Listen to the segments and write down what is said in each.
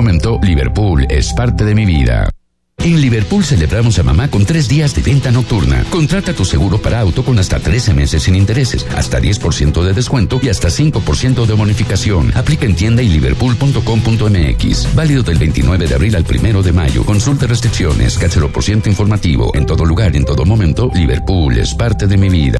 momento, Liverpool es parte de mi vida. En Liverpool celebramos a mamá con tres días de venta nocturna. Contrata tu seguro para auto con hasta 13 meses sin intereses, hasta 10% de descuento y hasta 5% de bonificación. Aplica en tienda y liverpool.com.mx. Válido del 29 de abril al 1 de mayo. Consulta restricciones, por ciento informativo. En todo lugar, en todo momento, Liverpool es parte de mi vida.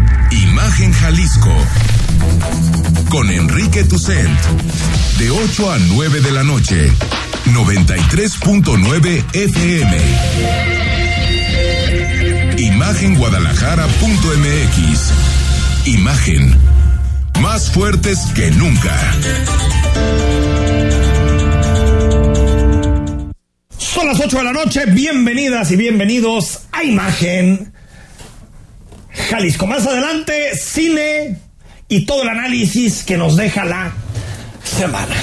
Imagen Jalisco con Enrique Tucent de 8 a 9 de la noche 93.9 FM Imagenguadalajara.mx Imagen más fuertes que nunca. Son las 8 de la noche, bienvenidas y bienvenidos a Imagen Jalisco. Más adelante, cine y todo el análisis que nos deja la semana.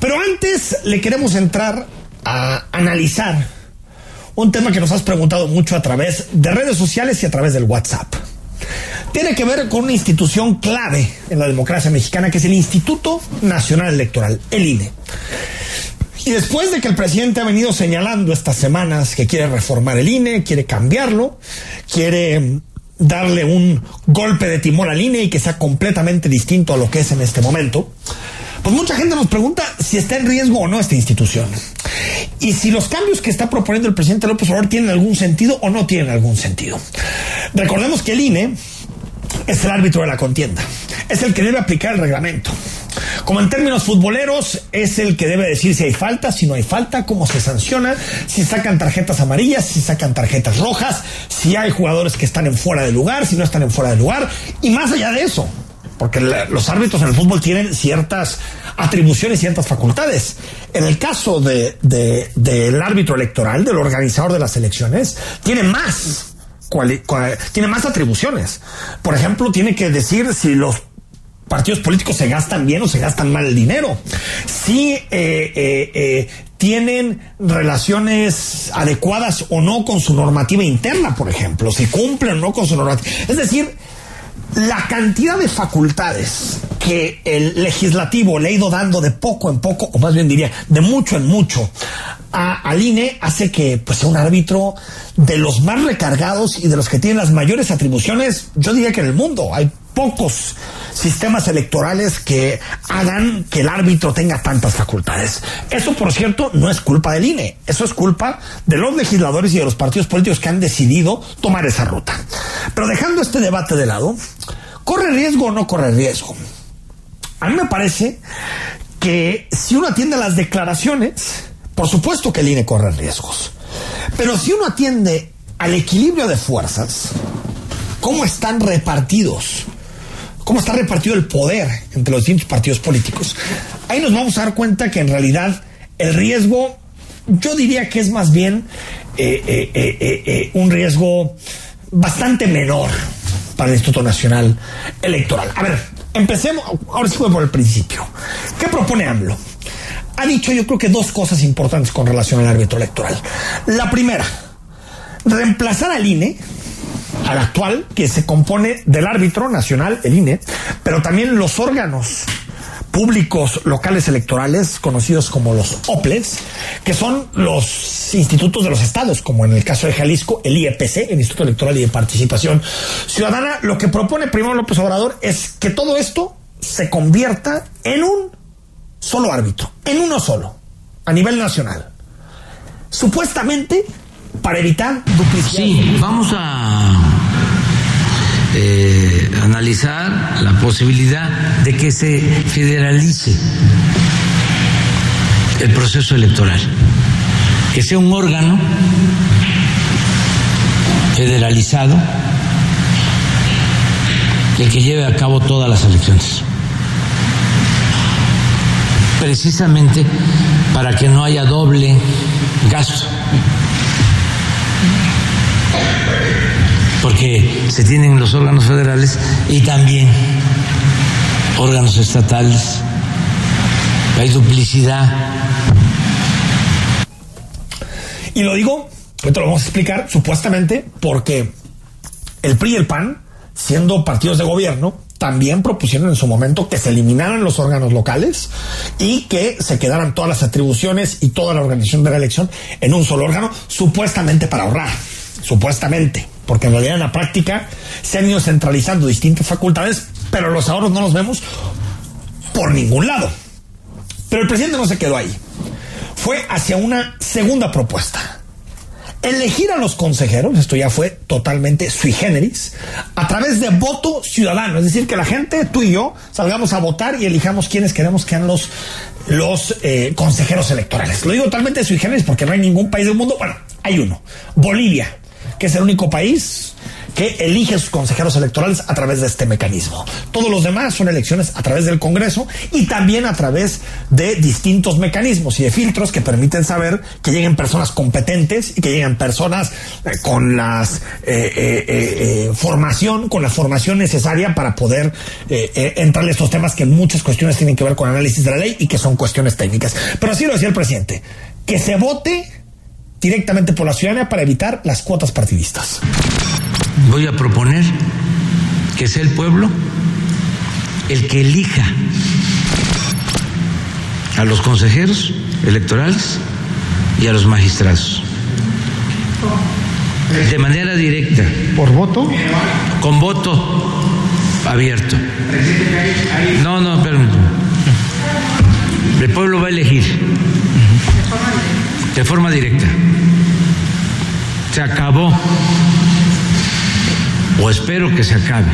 Pero antes le queremos entrar a analizar un tema que nos has preguntado mucho a través de redes sociales y a través del WhatsApp. Tiene que ver con una institución clave en la democracia mexicana, que es el Instituto Nacional Electoral, el INE. Y después de que el presidente ha venido señalando estas semanas que quiere reformar el INE, quiere cambiarlo, quiere darle un golpe de timón a línea y que sea completamente distinto a lo que es en este momento, pues mucha gente nos pregunta si está en riesgo o no esta institución. Y si los cambios que está proponiendo el presidente López Obrador tienen algún sentido o no tienen algún sentido. Recordemos que el INE es el árbitro de la contienda, es el que debe aplicar el reglamento. Como en términos futboleros, es el que debe decir si hay falta, si no hay falta, cómo se sanciona, si sacan tarjetas amarillas, si sacan tarjetas rojas, si hay jugadores que están en fuera de lugar, si no están en fuera de lugar, y más allá de eso, porque los árbitros en el fútbol tienen ciertas atribuciones, ciertas facultades. En el caso de, del árbitro electoral, del organizador de las elecciones, tiene más tiene más atribuciones. Por ejemplo, tiene que decir si los partidos políticos se gastan bien o se gastan mal el dinero. Si eh, eh, eh, tienen relaciones adecuadas o no con su normativa interna, por ejemplo, si cumplen o no con su normativa. Es decir, la cantidad de facultades que el legislativo le ha ido dando de poco en poco, o más bien diría, de mucho en mucho, a, al INE hace que pues, sea un árbitro de los más recargados y de los que tienen las mayores atribuciones, yo diría que en el mundo. Hay pocos sistemas electorales que hagan que el árbitro tenga tantas facultades. Eso, por cierto, no es culpa del INE, eso es culpa de los legisladores y de los partidos políticos que han decidido tomar esa ruta. Pero dejando este debate de lado, ¿corre riesgo o no corre riesgo? A mí me parece que si uno atiende las declaraciones, por supuesto que el INE corre riesgos. Pero si uno atiende al equilibrio de fuerzas, cómo están repartidos cómo está repartido el poder entre los distintos partidos políticos, ahí nos vamos a dar cuenta que en realidad el riesgo, yo diría que es más bien eh, eh, eh, un riesgo bastante menor para el Instituto Nacional Electoral. A ver, empecemos, ahora sí voy por el principio. ¿Qué propone AMLO? Ha dicho yo creo que dos cosas importantes con relación al árbitro electoral. La primera, reemplazar al INE al actual, que se compone del árbitro nacional, el INE, pero también los órganos públicos locales electorales, conocidos como los OPLES, que son los institutos de los estados, como en el caso de Jalisco, el IEPC, el Instituto Electoral y de Participación Ciudadana. Lo que propone primero López Obrador es que todo esto se convierta en un solo árbitro, en uno solo, a nivel nacional. Supuestamente para evitar duplicidad. Sí, vamos a eh, analizar la posibilidad de que se federalice el proceso electoral, que sea un órgano federalizado el que lleve a cabo todas las elecciones. precisamente para que no haya doble gasto. Porque se tienen los órganos federales y también órganos estatales. Hay duplicidad. Y lo digo, esto lo vamos a explicar, supuestamente, porque el PRI y el PAN, siendo partidos de gobierno, también propusieron en su momento que se eliminaran los órganos locales y que se quedaran todas las atribuciones y toda la organización de la elección en un solo órgano, supuestamente para ahorrar, supuestamente, porque en realidad en la práctica se han ido centralizando distintas facultades, pero los ahorros no los vemos por ningún lado. Pero el presidente no se quedó ahí. Fue hacia una segunda propuesta. Elegir a los consejeros, esto ya fue totalmente sui generis, a través de voto ciudadano. Es decir, que la gente, tú y yo, salgamos a votar y elijamos quienes queremos que sean los, los eh, consejeros electorales. Lo digo totalmente sui generis porque no hay ningún país del mundo. Bueno, hay uno. Bolivia, que es el único país que elige a sus consejeros electorales a través de este mecanismo. Todos los demás son elecciones a través del Congreso y también a través de distintos mecanismos y de filtros que permiten saber que lleguen personas competentes y que lleguen personas eh, con las eh, eh, formación, con la formación necesaria para poder entrar en estos temas que muchas cuestiones tienen que ver con análisis de la ley y que son cuestiones técnicas. Pero así lo decía el presidente, que se vote directamente por la ciudadanía para evitar las cuotas partidistas voy a proponer que sea el pueblo el que elija a los consejeros electorales y a los magistrados. De manera directa. ¿Por voto? Con voto abierto. No, no, permítame. El pueblo va a elegir. De forma directa. Se acabó o espero que se acabe.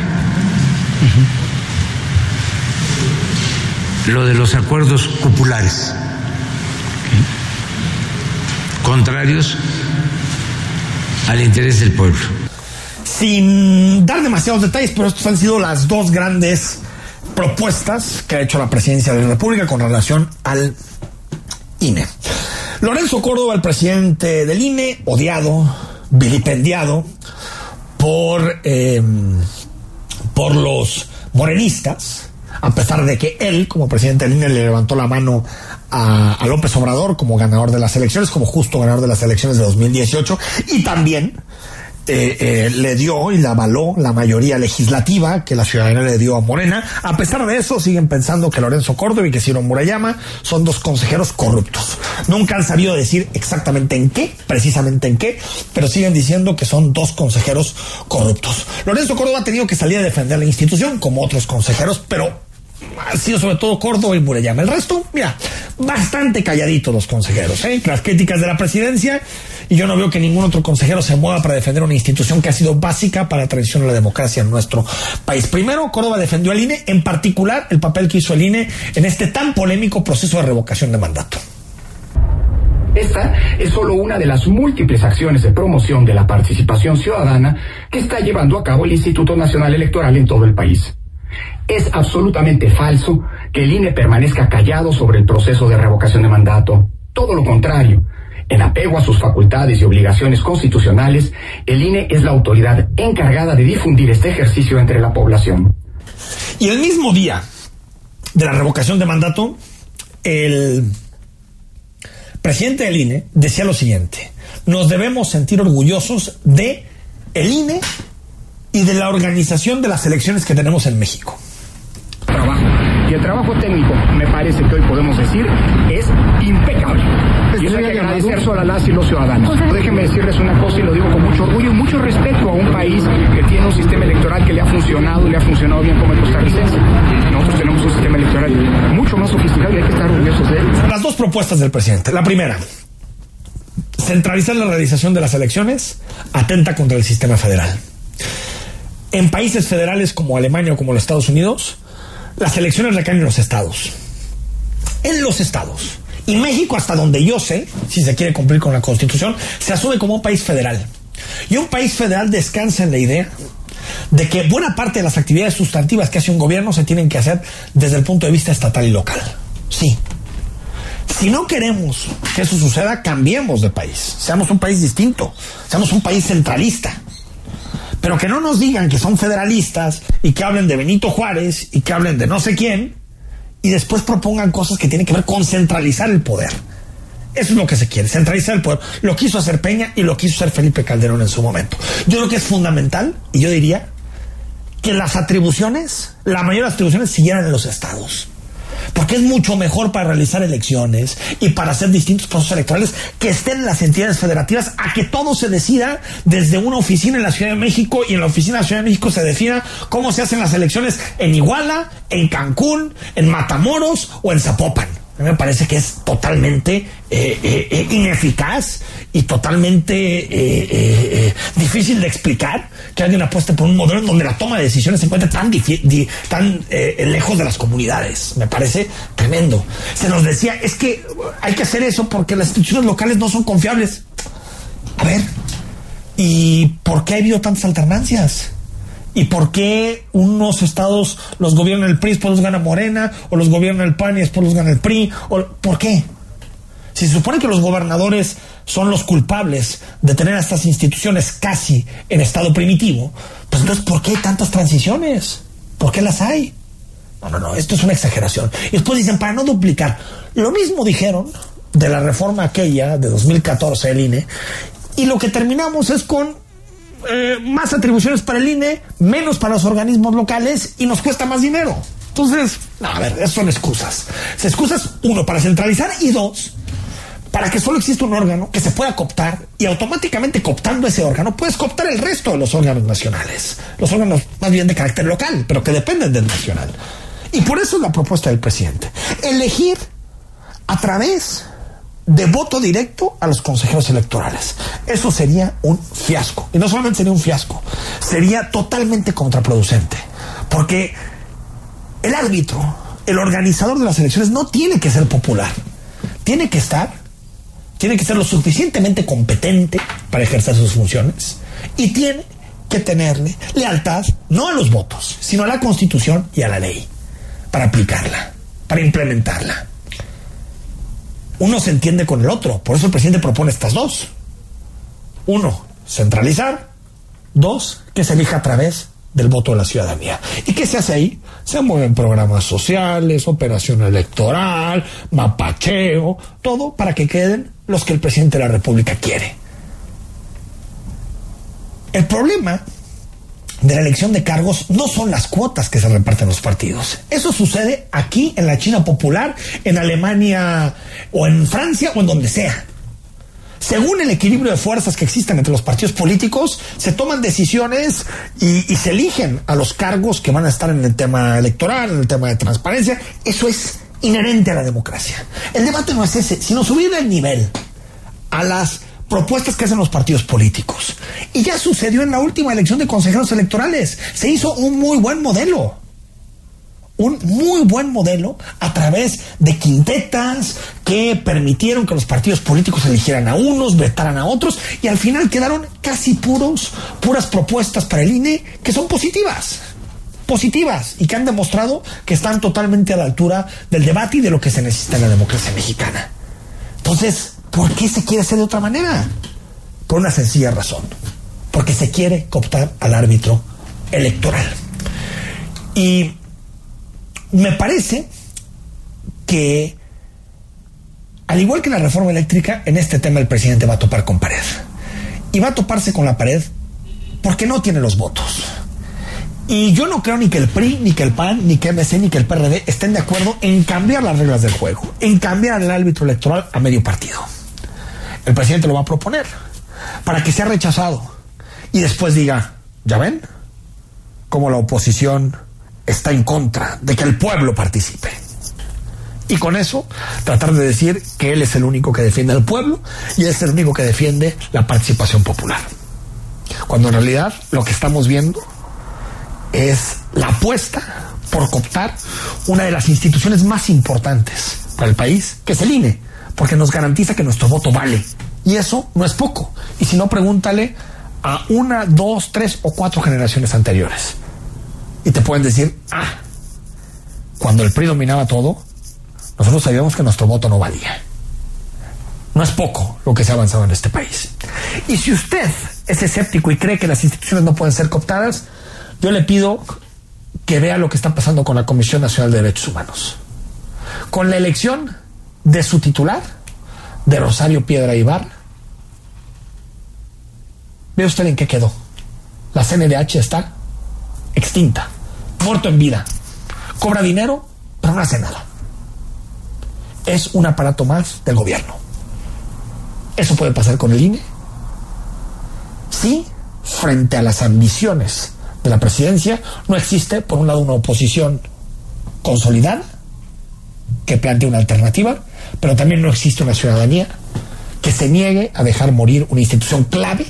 Lo de los acuerdos populares, contrarios al interés del pueblo. Sin dar demasiados detalles, pero estas han sido las dos grandes propuestas que ha hecho la presidencia de la República con relación al INE. Lorenzo Córdoba, el presidente del INE, odiado, vilipendiado, por, em, por los morenistas, a pesar de que él, como presidente del INE, le levantó la mano a, a, López Obrador como ganador de las elecciones, como justo ganador de las elecciones de 2018, y también eh, eh, le dio y le avaló la mayoría legislativa que la ciudadanía le dio a Morena. A pesar de eso, siguen pensando que Lorenzo Córdoba y que Ciro Murayama son dos consejeros corruptos. Nunca han sabido decir exactamente en qué, precisamente en qué, pero siguen diciendo que son dos consejeros corruptos. Lorenzo Córdoba ha tenido que salir a defender la institución, como otros consejeros, pero ha sido sobre todo Córdoba y Murayama. El resto, mira, bastante calladitos los consejeros. ¿eh? Las críticas de la presidencia y yo no veo que ningún otro consejero se mueva para defender una institución que ha sido básica para la tradición de la democracia en nuestro país. Primero, Córdoba defendió al INE, en particular el papel que hizo el INE en este tan polémico proceso de revocación de mandato. Esta es solo una de las múltiples acciones de promoción de la participación ciudadana que está llevando a cabo el Instituto Nacional Electoral en todo el país. Es absolutamente falso que el INE permanezca callado sobre el proceso de revocación de mandato. Todo lo contrario. En apego a sus facultades y obligaciones constitucionales, el INE es la autoridad encargada de difundir este ejercicio entre la población. Y el mismo día de la revocación de mandato, el presidente del INE decía lo siguiente, nos debemos sentir orgullosos de el INE y de la organización de las elecciones que tenemos en México. Y el trabajo técnico, me parece que hoy podemos decir, es impecable. Y eso hay que agradecer solo a las y los ciudadanos. Déjenme decirles una cosa y lo digo con mucho orgullo y mucho respeto a un país que tiene un sistema electoral que le ha funcionado y le ha funcionado bien como el costarricense. Nosotros tenemos un sistema electoral mucho más sofisticado y hay que estar orgullosos de él. Las dos propuestas del presidente. La primera, centralizar la realización de las elecciones atenta contra el sistema federal. En países federales como Alemania o como los Estados Unidos, las elecciones recaen en los estados. En los estados. Y México, hasta donde yo sé, si se quiere cumplir con la Constitución, se asume como un país federal. Y un país federal descansa en la idea de que buena parte de las actividades sustantivas que hace un gobierno se tienen que hacer desde el punto de vista estatal y local. Sí, Si no queremos que eso suceda, cambiemos de país. Seamos un país distinto. Seamos un país centralista. Pero que no nos digan que son federalistas y que hablen de Benito Juárez y que hablen de no sé quién y después propongan cosas que tienen que ver con centralizar el poder. Eso es lo que se quiere, centralizar el poder. Lo quiso hacer Peña y lo quiso hacer Felipe Calderón en su momento. Yo creo que es fundamental, y yo diría, que las atribuciones, la mayor de atribuciones siguieran en los estados porque es mucho mejor para realizar elecciones y para hacer distintos procesos electorales que estén en las entidades federativas a que todo se decida desde una oficina en la Ciudad de México y en la oficina de la Ciudad de México se defina cómo se hacen las elecciones en Iguala, en Cancún, en Matamoros o en Zapopan me parece que es totalmente eh, eh, eh, ineficaz y totalmente difícil de explicar que alguien apueste por un modelo en donde la toma de decisiones se encuentre tan, tan lejos de las comunidades. Me parece tremendo. Se nos decía, es que hay que hacer eso porque las instituciones locales no son confiables. A ver, ¿y por qué ha habido tantas alternancias? ¿Y por qué unos estados los gobierna el PRI después los gana Morena? ¿O los gobierna el PAN y después los gana el PRI? ¿O, ¿Por qué? Si se supone que los gobernadores son los culpables de tener a estas instituciones casi en estado primitivo, pues entonces ¿por qué hay tantas transiciones? ¿Por qué las hay? No, no, no, esto es una exageración. Y después dicen, para no duplicar, lo mismo dijeron de la reforma aquella de 2014 del INE, y lo que terminamos es con eh, más atribuciones para el INE, menos para los organismos locales y nos cuesta más dinero. Entonces, a ver, son excusas. Se excusas, uno, para centralizar y dos, para que solo exista un órgano que se pueda cooptar y automáticamente cooptando ese órgano puedes cooptar el resto de los órganos nacionales. Los órganos más bien de carácter local, pero que dependen del nacional. Y por eso es la propuesta del presidente. Elegir a través de voto directo a los consejeros electorales. Eso sería un fiasco. Y no solamente sería un fiasco, sería totalmente contraproducente. Porque el árbitro, el organizador de las elecciones, no tiene que ser popular. Tiene que estar, tiene que ser lo suficientemente competente para ejercer sus funciones. Y tiene que tenerle lealtad no a los votos, sino a la Constitución y a la ley, para aplicarla, para implementarla uno se entiende con el otro. Por eso el presidente propone estas dos. Uno, centralizar. Dos, que se elija a través del voto de la ciudadanía. ¿Y qué se hace ahí? Se mueven programas sociales, operación electoral, mapacheo, todo para que queden los que el presidente de la República quiere. El problema de la elección de cargos no son las cuotas que se reparten los partidos. Eso sucede aquí en la China popular, en Alemania o en Francia o en donde sea. Según el equilibrio de fuerzas que existen entre los partidos políticos, se toman decisiones y, se eligen a los cargos que van a estar en el tema electoral, en el tema de transparencia. Eso es inherente a la democracia. El debate no es ese, sino subir el nivel a las propuestas que hacen los partidos políticos. Y ya sucedió en la última elección de consejeros electorales. Se hizo un muy buen modelo. Un muy buen modelo a través de quintetas que permitieron que los partidos políticos eligieran a unos, vetaran a otros y al final quedaron casi puros, puras propuestas para el INE que son positivas positivas y que han demostrado que están totalmente a la altura del debate y de lo que se necesita en la democracia mexicana. Entonces, ¿Por qué se quiere hacer de otra manera? Por una sencilla razón. Porque se quiere cooptar al árbitro electoral. Y me parece que, al igual que la reforma eléctrica, en este tema el presidente va a topar con pared. Y va a toparse con la pared porque no tiene los votos. Y yo no creo ni que el PRI, ni que el PAN, ni que MC, ni que el PRD estén de acuerdo en cambiar las reglas del juego, en cambiar el árbitro electoral a medio partido el presidente lo va a proponer para que sea rechazado y después diga, ¿ya ven? Como la oposición está en contra de que el pueblo participe. Y con eso tratar de decir que él es el único que defiende al pueblo y es el único que defiende la participación popular. Cuando en realidad lo que estamos viendo es la apuesta por cooptar una de las instituciones más importantes para el país, que es el INE porque nos garantiza que nuestro voto vale. Y eso no es poco. Y si no, pregúntale a una, dos, tres o cuatro generaciones anteriores. Y te pueden decir, ah, cuando el PRI dominaba todo, nosotros sabíamos que nuestro voto no valía. No es poco lo que se ha avanzado en este país. Y si usted es escéptico y cree que las instituciones no pueden ser cooptadas, yo le pido que vea lo que está pasando con la Comisión Nacional de Derechos Humanos. Con la elección de su titular, de Rosario Piedra Ibar, ve usted en qué quedó. La CNDH está extinta, muerto en vida. Cobra dinero, pero no hace nada. Es un aparato más del gobierno. ¿Eso puede pasar con el INE? Sí, frente a las ambiciones de la presidencia, no existe, por un lado, una oposición consolidada que plantee una alternativa, pero también no existe una ciudadanía que se niegue a dejar morir una institución clave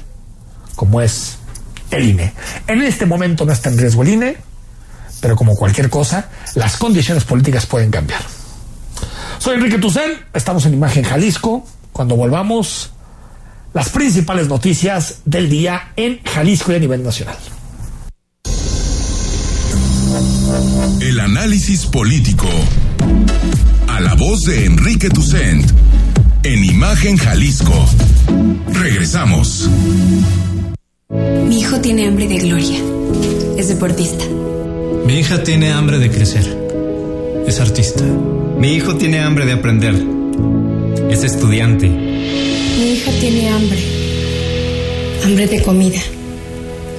como es el INE. En este momento no está en riesgo el INE, pero como cualquier cosa, las condiciones políticas pueden cambiar. Soy Enrique Tucel, estamos en Imagen Jalisco. Cuando volvamos, las principales noticias del día en Jalisco y a nivel nacional. El análisis político. A la voz de Enrique Tucent. En Imagen Jalisco. Regresamos. Mi hijo tiene hambre de gloria. Es deportista. Mi hija tiene hambre de crecer. Es artista. Mi hijo tiene hambre de aprender. Es estudiante. Mi hija tiene hambre. Hambre de comida.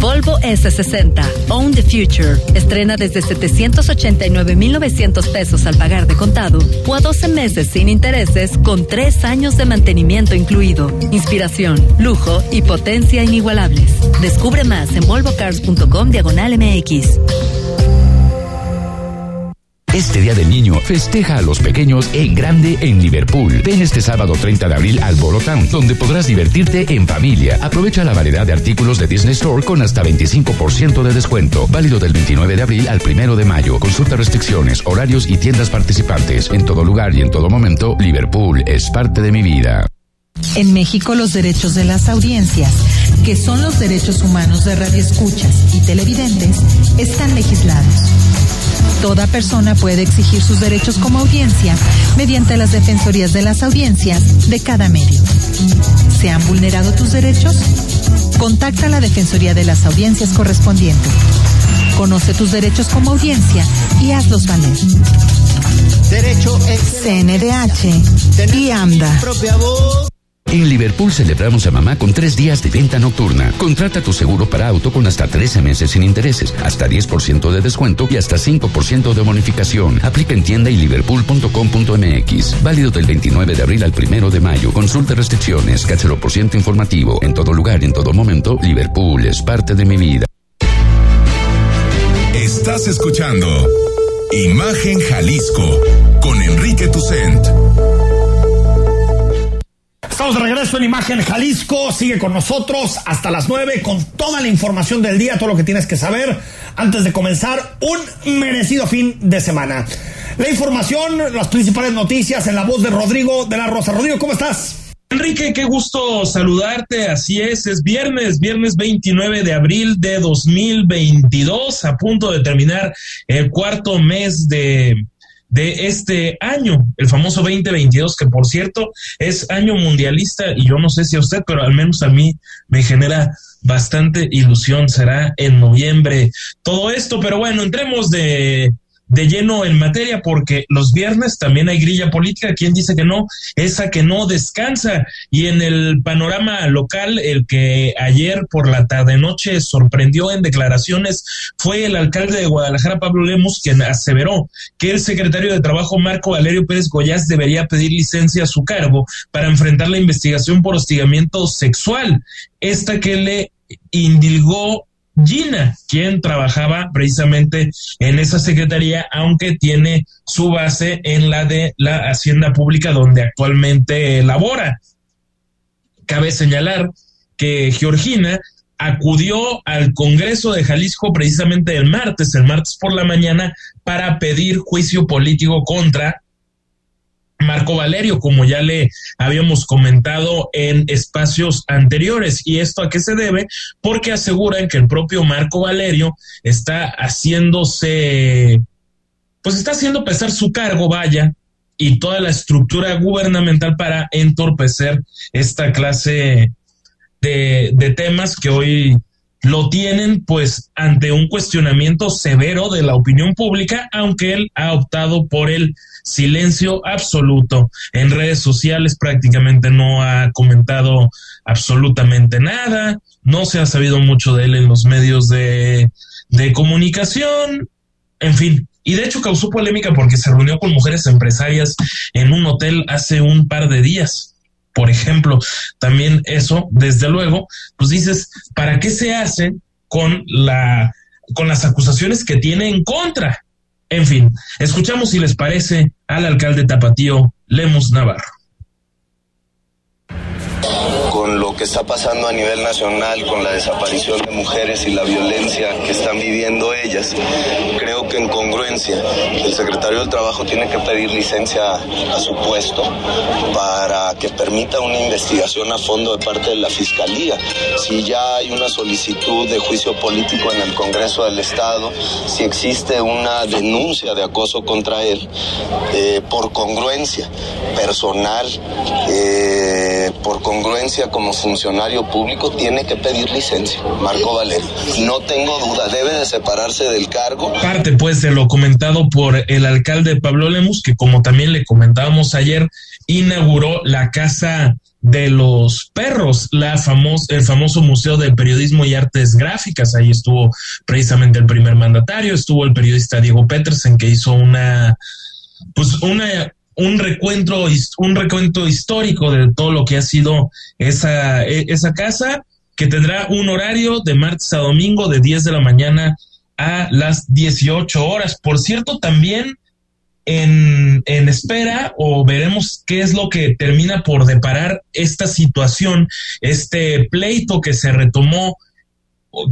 Volvo S60, Own the Future. Estrena desde 789,900 pesos al pagar de contado o a 12 meses sin intereses con 3 años de mantenimiento incluido. Inspiración, lujo y potencia inigualables. Descubre más en volvocars.com diagonal MX. Este Día del Niño festeja a los pequeños en grande en Liverpool. Ven este sábado 30 de abril al Bolo Town, donde podrás divertirte en familia. Aprovecha la variedad de artículos de Disney Store con hasta 25% de descuento. Válido del 29 de abril al 1 de mayo. Consulta restricciones, horarios y tiendas participantes. En todo lugar y en todo momento, Liverpool es parte de mi vida. En México los derechos de las audiencias, que son los derechos humanos de radioescuchas y televidentes, están legislados. Toda persona puede exigir sus derechos como audiencia mediante las defensorías de las audiencias de cada medio. ¿Se han vulnerado tus derechos? Contacta a la Defensoría de las Audiencias correspondiente. Conoce tus derechos como audiencia y hazlos valer. Derecho CNDH y AMDA. En Liverpool celebramos a mamá con tres días de venta nocturna. Contrata tu seguro para auto con hasta 13 meses sin intereses, hasta 10% de descuento y hasta 5% de bonificación. Aplica en tienda y liverpool.com.mx. Válido del 29 de abril al 1 de mayo. Consulta restricciones, cáchelo por ciento informativo. En todo lugar en todo momento, Liverpool es parte de mi vida. Estás escuchando Imagen Jalisco con Enrique Tucent. Estamos de regreso en Imagen Jalisco. Sigue con nosotros hasta las 9 con toda la información del día, todo lo que tienes que saber antes de comenzar un merecido fin de semana. La información, las principales noticias en la voz de Rodrigo de la Rosa. Rodrigo, ¿cómo estás? Enrique, qué gusto saludarte. Así es, es viernes, viernes 29 de abril de 2022, a punto de terminar el cuarto mes de de este año, el famoso 2022, que por cierto es año mundialista y yo no sé si a usted, pero al menos a mí me genera bastante ilusión. Será en noviembre todo esto, pero bueno, entremos de de lleno en materia porque los viernes también hay grilla política. Quien dice que no? Esa que no descansa. Y en el panorama local, el que ayer por la tarde-noche sorprendió en declaraciones fue el alcalde de Guadalajara, Pablo Lemos, quien aseveró que el secretario de Trabajo, Marco Valerio Pérez Goyás, debería pedir licencia a su cargo para enfrentar la investigación por hostigamiento sexual. Esta que le indilgó Gina, quien trabajaba precisamente en esa secretaría, aunque tiene su base en la de la Hacienda Pública, donde actualmente labora. Cabe señalar que Georgina acudió al Congreso de Jalisco precisamente el martes, el martes por la mañana, para pedir juicio político contra Marco Valerio, como ya le habíamos comentado en espacios anteriores. ¿Y esto a qué se debe? Porque aseguran que el propio Marco Valerio está haciéndose, pues está haciendo pesar su cargo, vaya, y toda la estructura gubernamental para entorpecer esta clase de, de temas que hoy lo tienen pues ante un cuestionamiento severo de la opinión pública, aunque él ha optado por el silencio absoluto. En redes sociales prácticamente no ha comentado absolutamente nada, no se ha sabido mucho de él en los medios de, de comunicación, en fin. Y de hecho causó polémica porque se reunió con mujeres empresarias en un hotel hace un par de días por ejemplo, también eso, desde luego, pues dices, ¿para qué se hace con la con las acusaciones que tiene en contra? En fin, escuchamos si les parece al alcalde Tapatío Lemus Navarro. Con lo que está pasando a nivel nacional, con la desaparición de mujeres y la violencia que están viviendo ellas, creo que en congruencia el secretario del Trabajo tiene que pedir licencia a su puesto para que permita una investigación a fondo de parte de la Fiscalía. Si ya hay una solicitud de juicio político en el Congreso del Estado, si existe una denuncia de acoso contra él, eh, por congruencia personal, eh, por congruencia como funcionario público, tiene que pedir licencia. Marco Valerio. No tengo duda, debe de separarse del cargo. Pues de lo comentado por el alcalde Pablo Lemus, que como también le comentábamos ayer, inauguró la casa de los perros, la famos, el famoso Museo del Periodismo y Artes Gráficas. Ahí estuvo precisamente el primer mandatario, estuvo el periodista Diego Petersen, que hizo una, pues una, un recuento, un recuento histórico de todo lo que ha sido esa, e, esa casa, que tendrá un horario de martes a domingo de 10 de la mañana a las 18 horas. Por cierto, también en, en, espera o veremos qué es lo que termina por deparar esta situación, este pleito que se retomó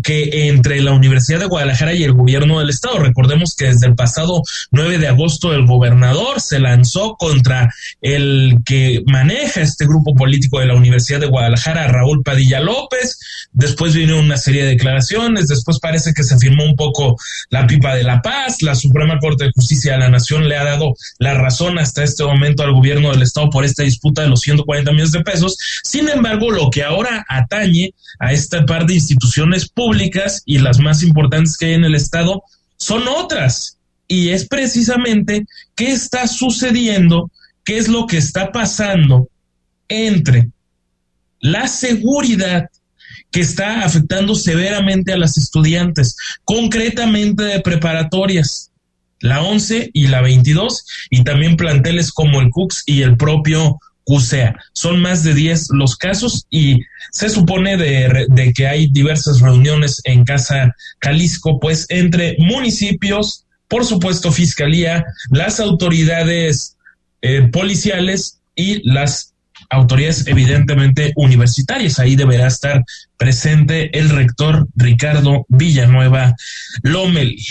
que entre la Universidad de Guadalajara y el gobierno del estado. Recordemos que desde el pasado 9 de agosto el gobernador se lanzó contra el que maneja este grupo político de la Universidad de Guadalajara, Raúl Padilla López. Después vino una serie de declaraciones, después parece que se firmó un poco la pipa de la paz. La Suprema Corte de Justicia de la Nación le ha dado la razón hasta este momento al gobierno del estado por esta disputa de los 140 millones de pesos. Sin embargo, lo que ahora atañe a esta par de instituciones públicas y las más importantes que hay en el Estado son otras. Y es precisamente qué está sucediendo, qué es lo que está pasando entre la seguridad que está afectando severamente a las estudiantes, concretamente de preparatorias, la 11 y la 22, y también planteles como el CUX y el propio sea, Son más de 10 los casos y se supone de, que hay diversas reuniones en Casa Jalisco, pues entre municipios, por supuesto Fiscalía, las autoridades eh, policiales y las autoridades evidentemente universitarias. Ahí deberá estar presente el rector Ricardo Villanueva Lomeli.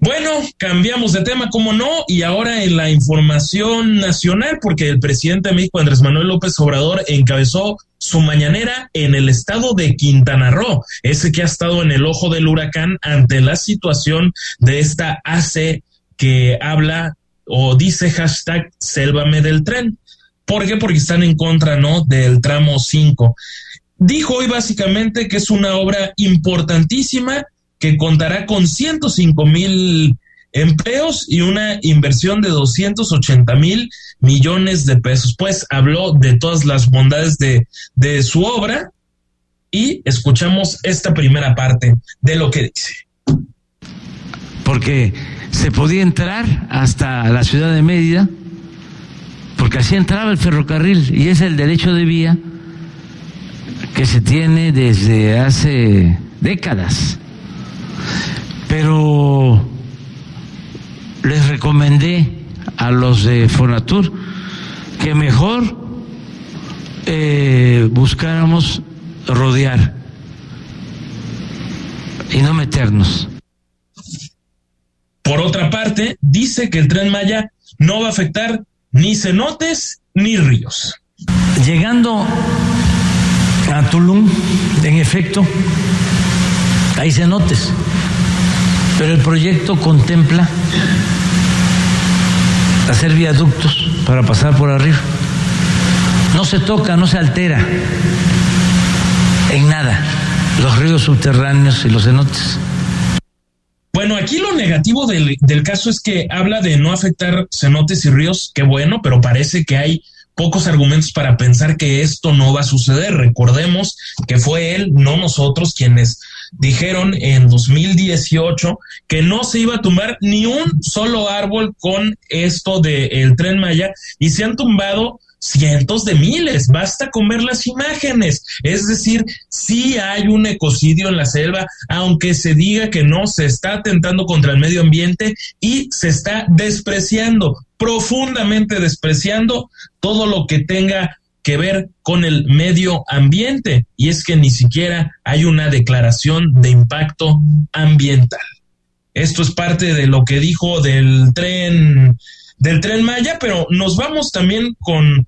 Bueno, cambiamos de tema, como no, y ahora en la información nacional, porque el presidente de México, Andrés Manuel López Obrador, encabezó su mañanera en el estado de Quintana Roo, ese que ha estado en el ojo del huracán ante la situación de esta AC que habla o dice hashtag sélvame del tren. ¿Por qué? Porque están en contra, ¿no? Del tramo 5. Dijo hoy básicamente que es una obra importantísima que contará con 105 mil empleos y una inversión de 280 mil millones de pesos. Pues habló de todas las bondades de, de su obra y escuchamos esta primera parte de lo que dice. Porque se podía entrar hasta la ciudad de Mérida, porque así entraba el ferrocarril y es el derecho de vía que se tiene desde hace décadas pero les recomendé a los de Fonatur que mejor eh, buscáramos rodear y no meternos. Por otra parte, dice que el tren Maya no va a afectar ni cenotes ni ríos. Llegando a Tulum, en efecto, hay cenotes, pero el proyecto contempla hacer viaductos para pasar por arriba. No se toca, no se altera en nada los ríos subterráneos y los cenotes. Bueno, aquí lo negativo del, del, caso es que habla de no afectar cenotes y ríos, qué bueno, pero parece que hay pocos argumentos para pensar que esto no va a suceder. Recordemos que fue él, no nosotros, quienes dijeron en 2018 que no se iba a tumbar ni un solo árbol con esto del tren Maya y se han tumbado cientos de miles, basta con ver las imágenes. Es decir, sí hay un ecocidio en la selva, aunque se diga que no, se está atentando contra el medio ambiente y se está despreciando, profundamente despreciando todo lo que tenga que ver con el medio ambiente. Y es que ni siquiera hay una declaración de impacto ambiental. Esto es parte de lo que dijo del tren del tren Maya, pero nos vamos también con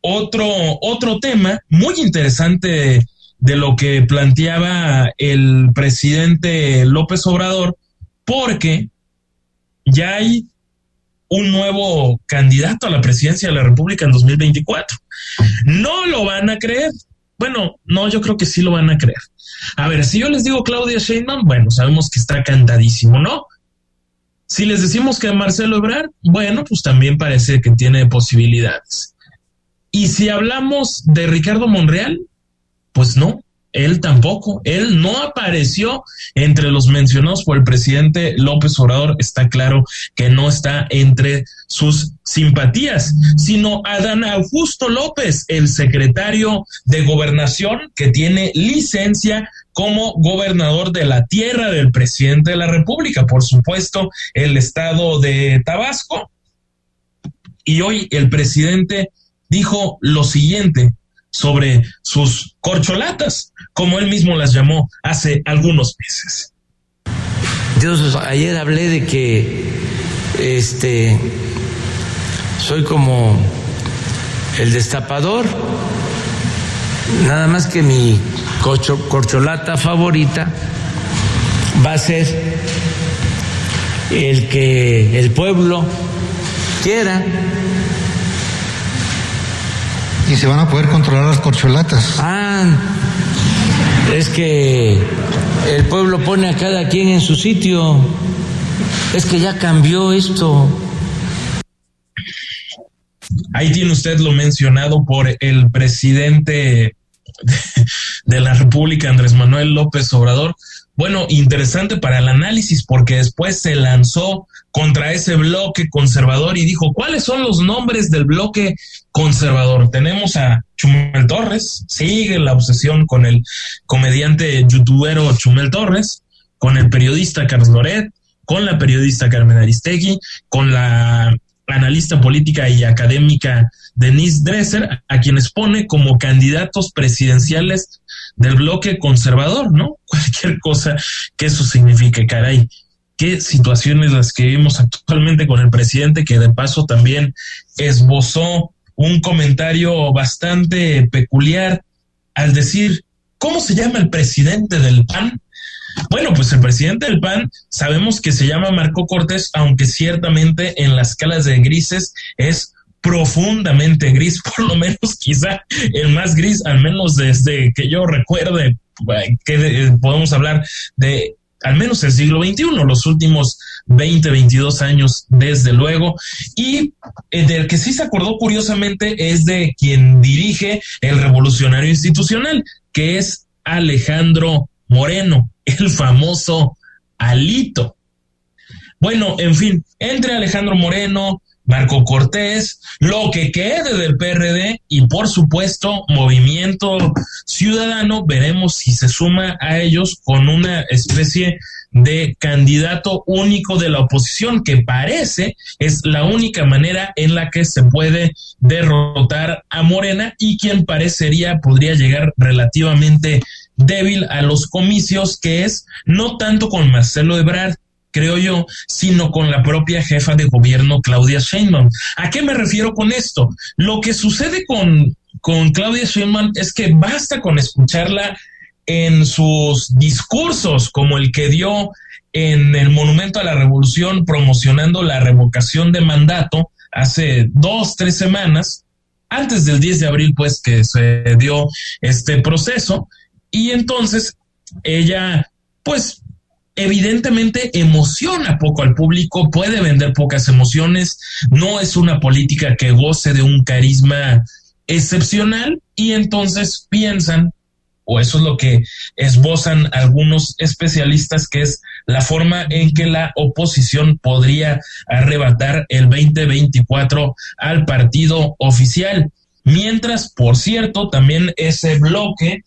otro, otro tema muy interesante de lo que planteaba el presidente López Obrador, porque ya hay un nuevo candidato a la presidencia de la República en 2024. No lo van a creer. Bueno, no, yo creo que sí lo van a creer. A ver, si yo les digo Claudia Sheinbaum, bueno, sabemos que está cantadísimo, ¿no? Si les decimos que Marcelo Ebrard, bueno, pues también parece que tiene posibilidades. Y si hablamos de Ricardo Monreal, pues no, él tampoco, él no apareció entre los mencionados por el presidente López Obrador, está claro que no está entre sus simpatías, sino Adán Augusto López, el secretario de gobernación que tiene licencia como gobernador de la tierra del presidente de la República, por supuesto, el estado de Tabasco. Y hoy el presidente dijo lo siguiente sobre sus corcholatas, como él mismo las llamó hace algunos meses. Dios, ayer hablé de que este soy como el destapador, nada más que mi corcholata favorita va a ser el que el pueblo quiera. Y se van a poder controlar las corcholatas. Ah, es que el pueblo pone a cada quien en su sitio. Es que ya cambió esto. Ahí tiene usted lo mencionado por el presidente de la República, Andrés Manuel López Obrador. Bueno, interesante para el análisis porque después se lanzó contra ese bloque conservador y dijo, ¿cuáles son los nombres del bloque conservador? Tenemos a Chumel Torres, sigue la obsesión con el comediante youtubero Chumel Torres, con el periodista Carlos Loret, con la periodista Carmen Aristegui, con la analista política y académica Denise Dresser, a quienes pone como candidatos presidenciales del bloque conservador, ¿no? Cualquier cosa que eso signifique, caray. Qué situaciones las que vimos actualmente con el presidente, que de paso también esbozó un comentario bastante peculiar al decir, ¿cómo se llama el presidente del PAN? Bueno, pues el presidente del PAN sabemos que se llama Marco Cortés, aunque ciertamente en las escalas de grises es profundamente gris, por lo menos quizá el más gris, al menos desde que yo recuerde, que eh, podemos hablar de al menos el siglo XXI, los últimos 20, 22 años, desde luego. Y eh, del que sí se acordó curiosamente es de quien dirige el revolucionario institucional, que es Alejandro Moreno, el famoso Alito. Bueno, en fin, entre Alejandro Moreno, Marco Cortés, lo que quede del PRD y por supuesto Movimiento Ciudadano, veremos si se suma a ellos con una especie de candidato único de la oposición, que parece es la única manera en la que se puede derrotar a Morena y quien parecería podría llegar relativamente débil a los comicios, que es no tanto con Marcelo Ebrard, creo yo, sino con la propia jefa de gobierno, Claudia Sheinbaum. ¿A qué me refiero con esto? Lo que sucede con, con Claudia Sheinbaum es que basta con escucharla en sus discursos, como el que dio en el Monumento a la Revolución promocionando la revocación de mandato hace dos, tres semanas, antes del 10 de abril, pues que se dio este proceso, y entonces ella, pues evidentemente emociona poco al público, puede vender pocas emociones, no es una política que goce de un carisma excepcional y entonces piensan, o eso es lo que esbozan algunos especialistas, que es la forma en que la oposición podría arrebatar el 2024 al partido oficial. Mientras, por cierto, también ese bloque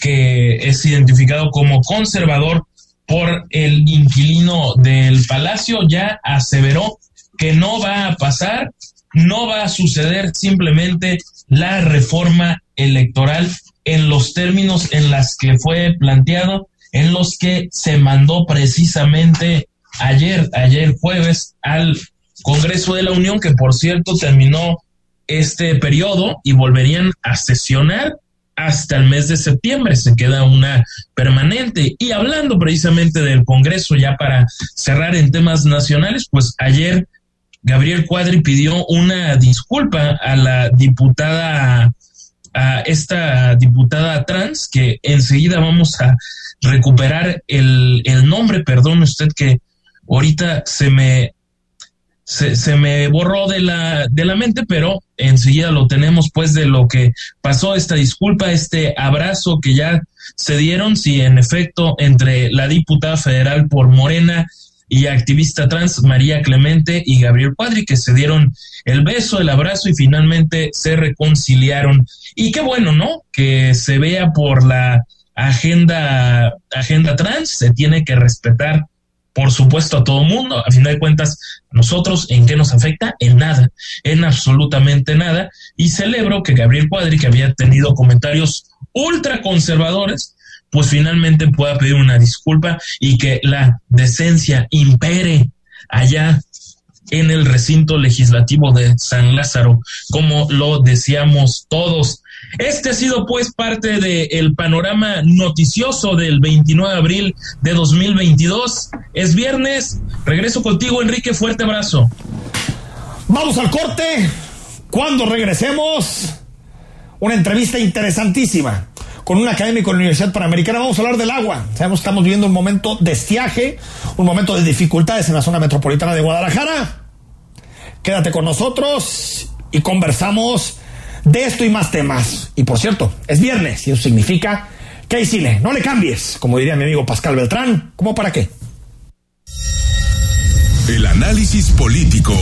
que es identificado como conservador por el inquilino del palacio ya aseveró que no va a pasar, no va a suceder simplemente la reforma electoral en los términos en las que fue planteado, en los que se mandó precisamente ayer, ayer jueves, al Congreso de la Unión, que por cierto terminó este periodo y volverían a sesionar hasta el mes de septiembre, se queda una permanente. Y hablando precisamente del Congreso, ya para cerrar en temas nacionales, pues ayer Gabriel Cuadri pidió una disculpa a la diputada, a esta diputada trans, que enseguida vamos a recuperar el, el nombre, perdone usted que ahorita se me se, se, me borró de la, de la mente, pero enseguida lo tenemos pues de lo que pasó, esta disculpa, este abrazo que ya se dieron, si en efecto entre la diputada federal por Morena y activista trans María Clemente y Gabriel Cuadri, que se dieron el beso, el abrazo y finalmente se reconciliaron. Y qué bueno, ¿no? Que se vea por la agenda, agenda trans, se tiene que respetar por supuesto a todo mundo, a fin de cuentas, nosotros en qué nos afecta, en nada, en absolutamente nada, y celebro que Gabriel Cuadri, que había tenido comentarios ultra conservadores, pues finalmente pueda pedir una disculpa y que la decencia impere allá en el recinto legislativo de San Lázaro, como lo deseamos todos. Este ha sido pues parte del panorama noticioso del 29 de abril de 2022. Es viernes. Regreso contigo, Enrique. Fuerte abrazo. Vamos al corte. Cuando regresemos, una entrevista interesantísima con un académico de la Universidad Panamericana. Vamos a hablar del agua. Sabemos que estamos viviendo un momento de estiaje, un momento de dificultades en la zona metropolitana de Guadalajara. Quédate con nosotros y conversamos de esto y más temas. Y por cierto, es viernes y eso significa que hay cine. No le cambies, como diría mi amigo Pascal Beltrán. ¿Cómo para qué? El análisis político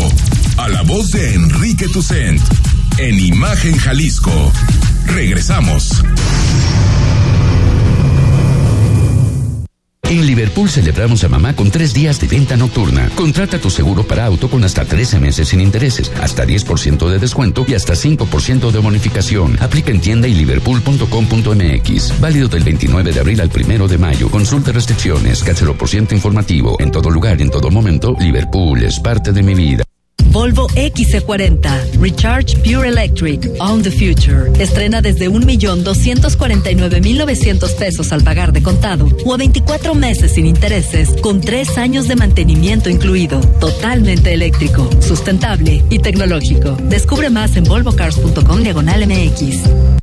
a la voz de Enrique Tucent en Imagen Jalisco. Regresamos. En Liverpool celebramos a mamá con tres días de venta nocturna. Contrata tu seguro para auto con hasta 13 meses sin intereses, hasta 10% de descuento y hasta 5% de bonificación. Aplica en tienda y liverpool.com.mx. Válido del 29 de abril al 1 de mayo. Consulta restricciones, por ciento informativo. En todo lugar, en todo momento, Liverpool es parte de mi vida. Volvo XC40 Recharge Pure Electric On the Future. Estrena desde 1.249.900 pesos al pagar de contado o a 24 meses sin intereses con 3 años de mantenimiento incluido. Totalmente eléctrico, sustentable y tecnológico. Descubre más en volvocars.com diagonal MX.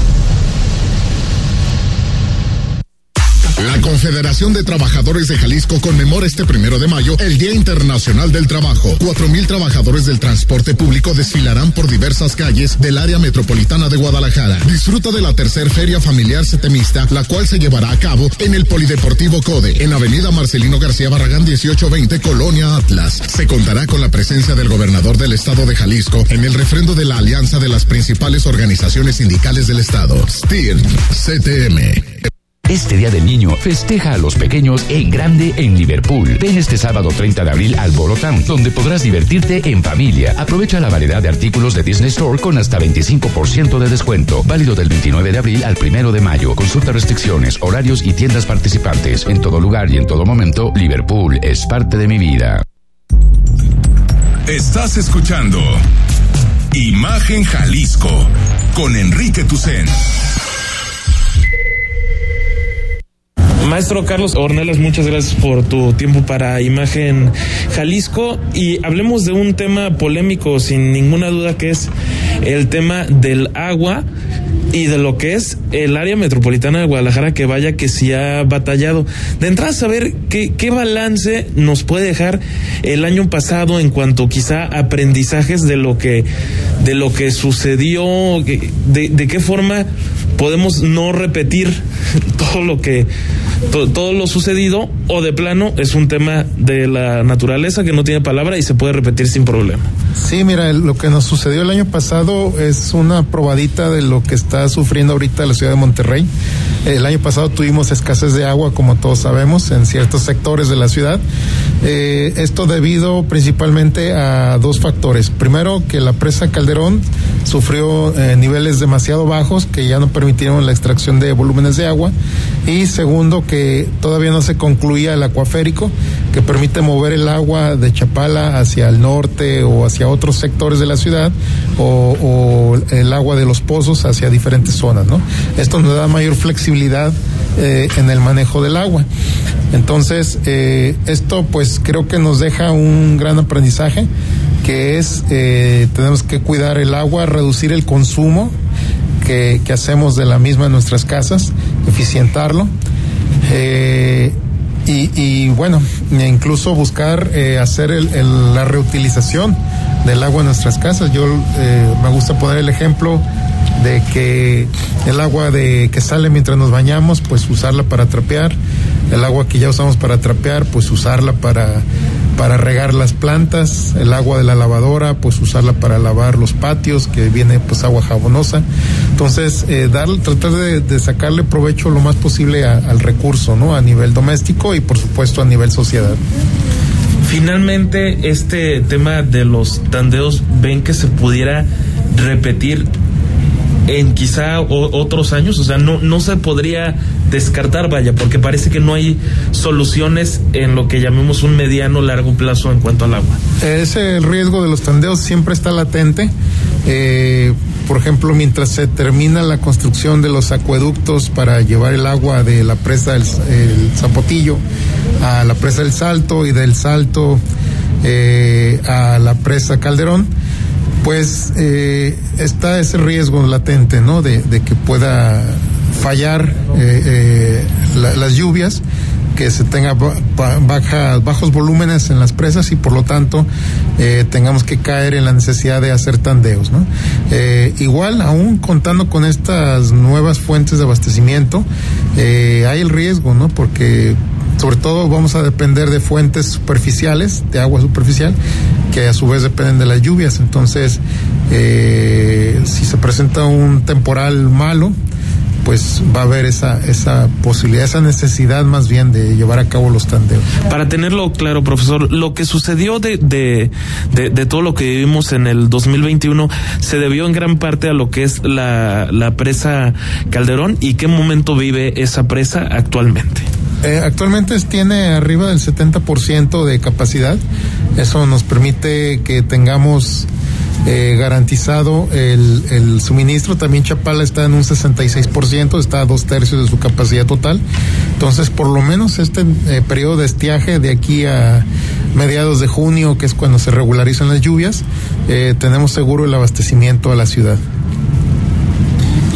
La Confederación de Trabajadores de Jalisco conmemora este primero de mayo el Día Internacional del Trabajo. Cuatro mil trabajadores del transporte público desfilarán por diversas calles del área metropolitana de Guadalajara. Disfruta de la tercer Feria Familiar Setemista, la cual se llevará a cabo en el Polideportivo Code, en Avenida Marcelino García Barragán 1820, Colonia Atlas. Se contará con la presencia del gobernador del estado de Jalisco en el refrendo de la alianza de las principales organizaciones sindicales del estado, STIRN, CTM. Este Día del Niño festeja a los pequeños en grande en Liverpool. Ven este sábado 30 de abril al Bolotán, donde podrás divertirte en familia. Aprovecha la variedad de artículos de Disney Store con hasta 25% de descuento. Válido del 29 de abril al 1 de mayo. Consulta restricciones, horarios y tiendas participantes. En todo lugar y en todo momento, Liverpool es parte de mi vida. Estás escuchando Imagen Jalisco con Enrique Tucen. Maestro Carlos Ornelas, muchas gracias por tu tiempo para Imagen Jalisco. Y hablemos de un tema polémico sin ninguna duda que es el tema del agua y de lo que es el área metropolitana de Guadalajara que vaya que sí ha batallado. De entrada saber qué, qué balance nos puede dejar el año pasado en cuanto quizá aprendizajes de lo que de lo que sucedió, de, de qué forma podemos no repetir todo lo que todo lo sucedido o de plano es un tema de la naturaleza que no tiene palabra y se puede repetir sin problema. Sí, mira, lo que nos sucedió el año pasado es una probadita de lo que está sufriendo ahorita la ciudad de Monterrey. El año pasado tuvimos escasez de agua, como todos sabemos, en ciertos sectores de la ciudad. Eh, esto debido principalmente a dos factores. Primero, que la presa Calderón sufrió eh, niveles demasiado bajos que ya no permitieron la extracción de volúmenes de agua. Y segundo, que todavía no se concluía el acuaférico, que permite mover el agua de Chapala hacia el norte o hacia otros sectores de la ciudad, o, el agua de los pozos hacia diferentes zonas, ¿no? Esto nos da mayor flexibilidad eh, en el manejo del agua. Entonces, eh, esto pues creo que nos deja un gran aprendizaje, que es, eh, tenemos que cuidar el agua, reducir el consumo que, hacemos de la misma en nuestras casas, eficientarlo. Eh, y, y, bueno, incluso buscar eh, hacer el, el, la reutilización del agua en nuestras casas. Yo me gusta poner el ejemplo de que el agua de que sale mientras nos bañamos, pues usarla para trapear, el agua que ya usamos para trapear, pues usarla para para regar las plantas, el agua de la lavadora, pues usarla para lavar los patios, que viene pues agua jabonosa. Entonces, eh, dar, tratar de, de, sacarle provecho lo más posible al recurso, ¿no? A nivel doméstico y por supuesto a nivel sociedad. Finalmente, este tema de los tandeos, ¿ven que se pudiera repetir en quizá o, otros años, o sea, no, no se podría descartar, vaya, porque parece que no hay soluciones en lo que llamemos un mediano largo plazo en cuanto al agua. Ese riesgo de los tandeos siempre está latente. Eh, por ejemplo, mientras se termina la construcción de los acueductos para llevar el agua de la presa del el Zapotillo a la presa del Salto y del Salto eh, a la presa Calderón, pues eh, está ese riesgo latente, ¿no? De, que pueda fallar eh, eh, la, las lluvias, que se tenga baja, bajos volúmenes en las presas y por lo tanto eh, tengamos que caer en la necesidad de hacer tandeos, ¿no? igual, aún contando con estas nuevas fuentes de abastecimiento, hay el riesgo, ¿no? Porque sobre todo vamos a depender de fuentes superficiales, de agua superficial, que a su vez dependen de las lluvias. Entonces, eh, si se presenta un temporal malo, pues va a haber esa, esa posibilidad, esa necesidad más bien de llevar a cabo los tandeos. Para tenerlo claro, profesor, lo que sucedió de, de, de, de, todo lo que vivimos en el 2021 se debió en gran parte a lo que es la, la presa Calderón y qué momento vive esa presa actualmente. Eh, actualmente tiene arriba del 70% de capacidad. Eso nos permite que tengamos eh, garantizado el, suministro. También Chapala está en un 66%, está a dos tercios de su capacidad total. Entonces, por lo menos este eh, periodo de estiaje de aquí a mediados de junio, que es cuando se regularizan las lluvias, tenemos seguro el abastecimiento a la ciudad.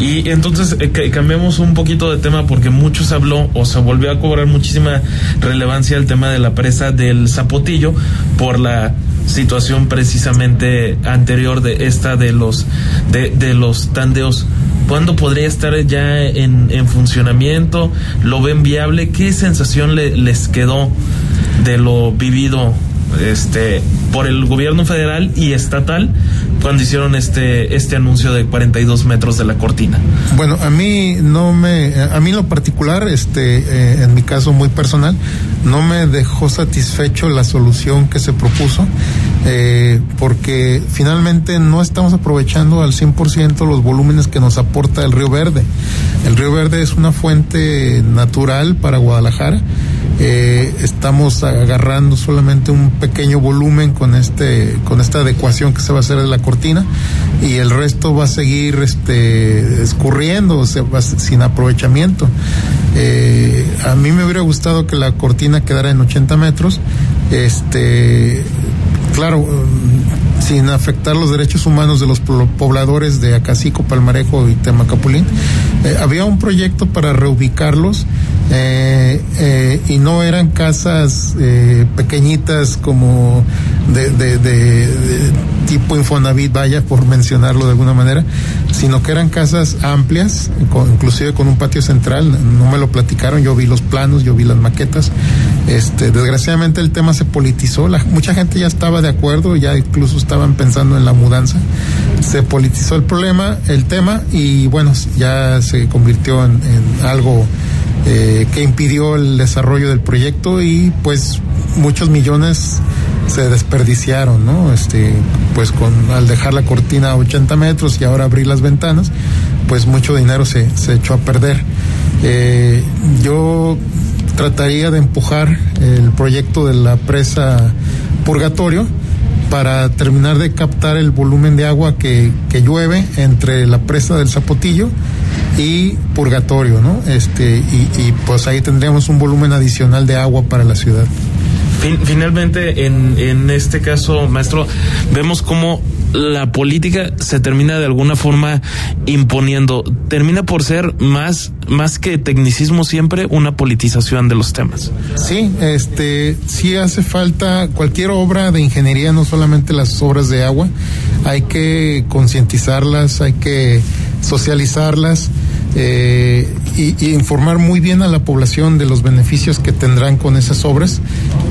Y entonces eh, cambiamos un poquito de tema porque muchos habló o se volvió a cobrar muchísima relevancia el tema de la presa del Zapotillo por la situación precisamente anterior de esta de los de los tandeos ¿Cuándo podría estar ya en, en, funcionamiento? ¿Lo ven viable? ¿Qué sensación le, les quedó de lo vivido este por el gobierno federal y estatal cuando hicieron este este anuncio de 42 metros de la cortina. Bueno, a mí no me a mí lo particular este eh, en mi caso muy personal no me dejó satisfecho la solución que se propuso eh, porque finalmente no estamos aprovechando al 100% los volúmenes que nos aporta el Río Verde. El Río Verde es una fuente natural para Guadalajara eh, estamos agarrando solamente un pequeño volumen con este con esta adecuación que se va a hacer de la cortina y el resto va a seguir este escurriendo sin aprovechamiento. Eh, a mí me hubiera gustado que la cortina quedara en 80 metros este claro sin afectar los derechos humanos de los pobladores de Acacico, Palmarejo y Temacapulín. Eh, había un proyecto para reubicarlos eh, eh, y no eran casas pequeñitas como de, de, tipo Infonavit, vaya por mencionarlo de alguna manera, sino que eran casas amplias, inclusive con un patio central. No me lo platicaron, yo vi los planos, yo vi las maquetas. Este, desgraciadamente el tema se politizó, la, mucha gente ya estaba de acuerdo, ya incluso estaban pensando en la mudanza. Se politizó el problema, el tema, y bueno, ya se convirtió en, algo eh, que impidió el desarrollo del proyecto y pues muchos millones se desperdiciaron, ¿no? Este, pues con al dejar la cortina a 80 metros y ahora abrir las ventanas, pues mucho dinero se, se echó a perder. Eh, yo trataría de empujar el proyecto de la presa Purgatorio para terminar de captar el volumen de agua que, que llueve entre la presa del Zapotillo y Purgatorio, ¿no? Este, y, y pues ahí tendríamos un volumen adicional de agua para la ciudad finalmente, en, en este caso, maestro, vemos cómo la política se termina de alguna forma imponiendo, termina por ser más, más que tecnicismo siempre una politización de los temas. Sí, este, sí hace falta cualquier obra de ingeniería, no solamente las obras de agua, hay que concientizarlas, hay que socializarlas eh, y, informar muy bien a la población de los beneficios que tendrán con esas obras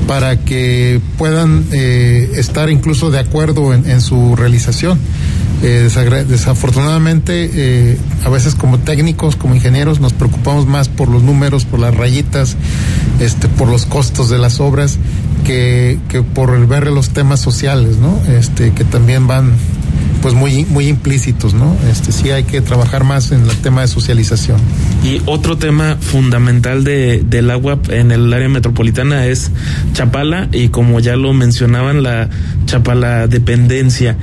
para que puedan eh, estar incluso de acuerdo en, su realización. Eh, desafortunadamente, eh, a veces como técnicos, como ingenieros, nos preocupamos más por los números, por las rayitas, este, por los costos de las obras, que, que por ver los temas sociales, ¿no? Este, que también van pues muy, muy implícitos, ¿no? Este sí hay que trabajar más en el tema de socialización. Y otro tema fundamental de, del agua en el área metropolitana es Chapala y como ya lo mencionaban, la Chapala dependencia.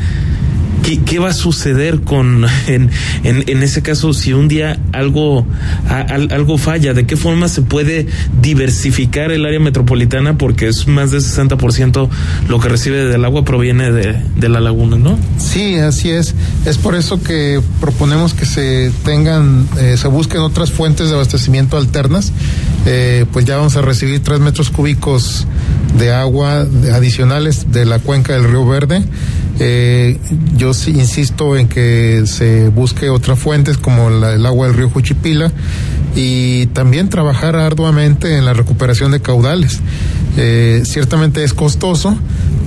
¿Qué, va a suceder con en, en, ese caso si un día algo algo falla? ¿De qué forma se puede diversificar el área metropolitana? Porque es más del 60% lo que recibe del agua proviene de, de, la laguna, ¿no? Sí, así es. Es por eso que proponemos que se tengan, eh, se busquen otras fuentes de abastecimiento alternas. Eh, pues ya vamos a recibir tres metros cúbicos de agua adicionales de la cuenca del Río Verde. Eh, yo sí insisto en que se busque otras fuentes como el agua del río Juchipila y también trabajar arduamente en la recuperación de caudales. Eh, ciertamente es costoso,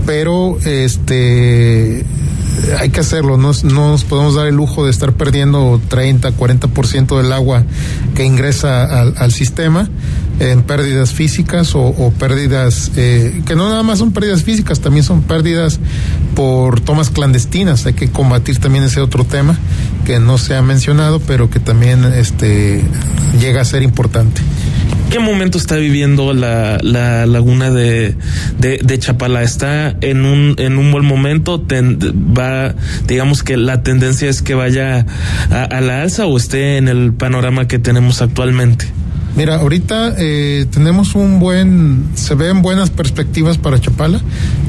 pero este hay que hacerlo, no, nos podemos dar el lujo de estar perdiendo 30, 40% del agua que ingresa al, sistema en pérdidas físicas o, pérdidas eh, que no nada más son pérdidas físicas, también son pérdidas por tomas clandestinas. Hay que combatir también ese otro tema que no se ha mencionado, pero que también este llega a ser importante. ¿Qué momento está viviendo la, la laguna de, de, Chapala? ¿Está en un, en un buen momento? va, digamos que la tendencia es que vaya a, la alza o esté en el panorama que tenemos actualmente? Mira, ahorita eh, tenemos un buen, se ven buenas perspectivas para Chapala.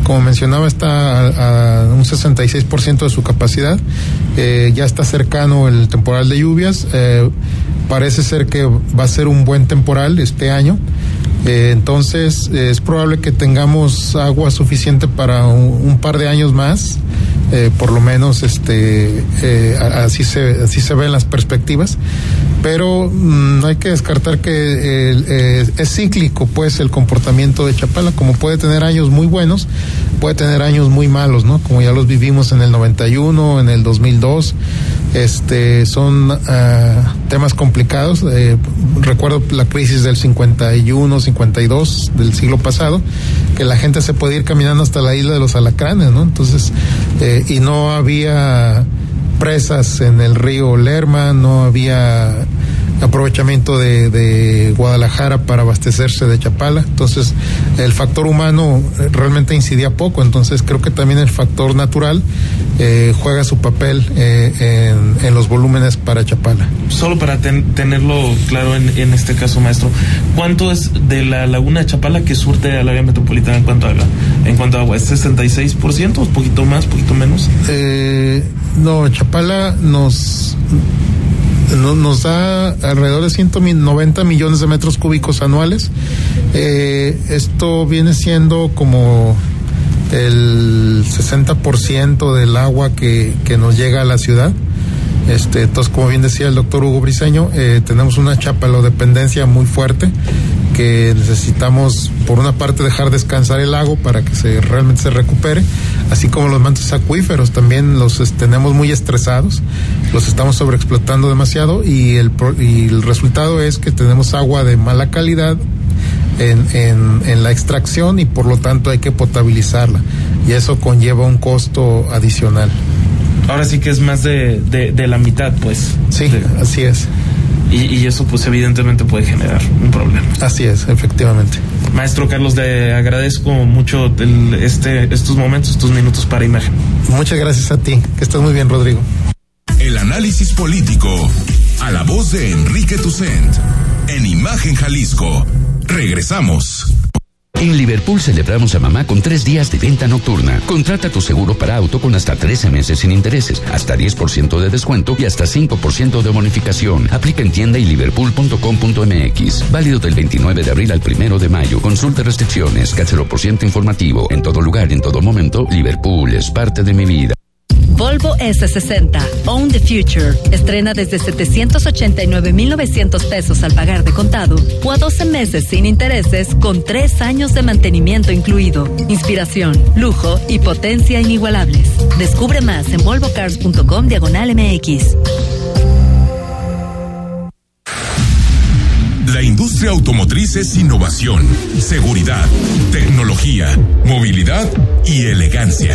como mencionaba, está a, un 66% de su capacidad. Eh, ya está cercano el temporal de lluvias. Eh, parece ser que va a ser un buen temporal este año. Eh, entonces es probable que tengamos agua suficiente para un, par de años más, eh, por lo menos este eh, así se así se ven las perspectivas, pero no mm, hay que descartar que es cíclico pues el comportamiento de Chapala, como puede tener años muy buenos, puede tener años muy malos, ¿no? Como ya los vivimos en el 91, en el 2002 este, son ah, temas complicados. Eh, recuerdo la crisis del 51, 52 del siglo pasado, que la gente se podía ir caminando hasta la isla de los alacranes, ¿no? Entonces, eh, y no había presas en el río Lerma, no había aprovechamiento de, de, Guadalajara para abastecerse de Chapala. Entonces, el factor humano eh, realmente incidía poco. Entonces, creo que también el factor natural eh, juega su papel eh, en, los volúmenes para Chapala. Solo para tenerlo claro en, en, este caso, maestro, ¿cuánto es de la laguna de Chapala que surte al área metropolitana en cuanto a agua? En cuanto a agua, ¿es 66%? ¿Un poquito más, poquito menos? no, Chapala nos nos da alrededor de 190 millones de metros cúbicos anuales. Eh, esto viene siendo como el 60% del agua que, que nos llega a la ciudad. Este, entonces, como bien decía el doctor Hugo Briseño, eh, tenemos una chapalodependencia muy fuerte que necesitamos, por una parte, dejar descansar el lago para que se realmente se recupere, así como los mantos acuíferos también los tenemos muy estresados, los estamos sobreexplotando demasiado y el, y el resultado es que tenemos agua de mala calidad en, en, en, la extracción y por lo tanto hay que potabilizarla y eso conlleva un costo adicional. Ahora sí que es más de, de, la mitad, pues. Sí, así es. Y, eso pues evidentemente puede generar un problema. Así es, efectivamente. Maestro Carlos, le agradezco mucho este, estos momentos, estos minutos para imagen. Muchas gracias a ti, que estás muy bien, Rodrigo. El análisis político a la voz de Enrique Tucent en Imagen Jalisco. Regresamos. En Liverpool celebramos a mamá con tres días de venta nocturna. Contrata tu seguro para auto con hasta 13 meses sin intereses, hasta 10% de descuento y hasta 5% de bonificación. Aplica en tienda y liverpool.com.mx. Válido del 29 de abril al 1 de mayo. Consulta restricciones, por ciento informativo. En todo lugar en todo momento, Liverpool es parte de mi vida. Volvo S60, Own the Future. Estrena desde 789,900 pesos al pagar de contado o a 12 meses sin intereses con 3 años de mantenimiento incluido. Inspiración, lujo y potencia inigualables. Descubre más en volvocars.com diagonal MX. La industria automotriz es innovación, seguridad, tecnología, movilidad y elegancia.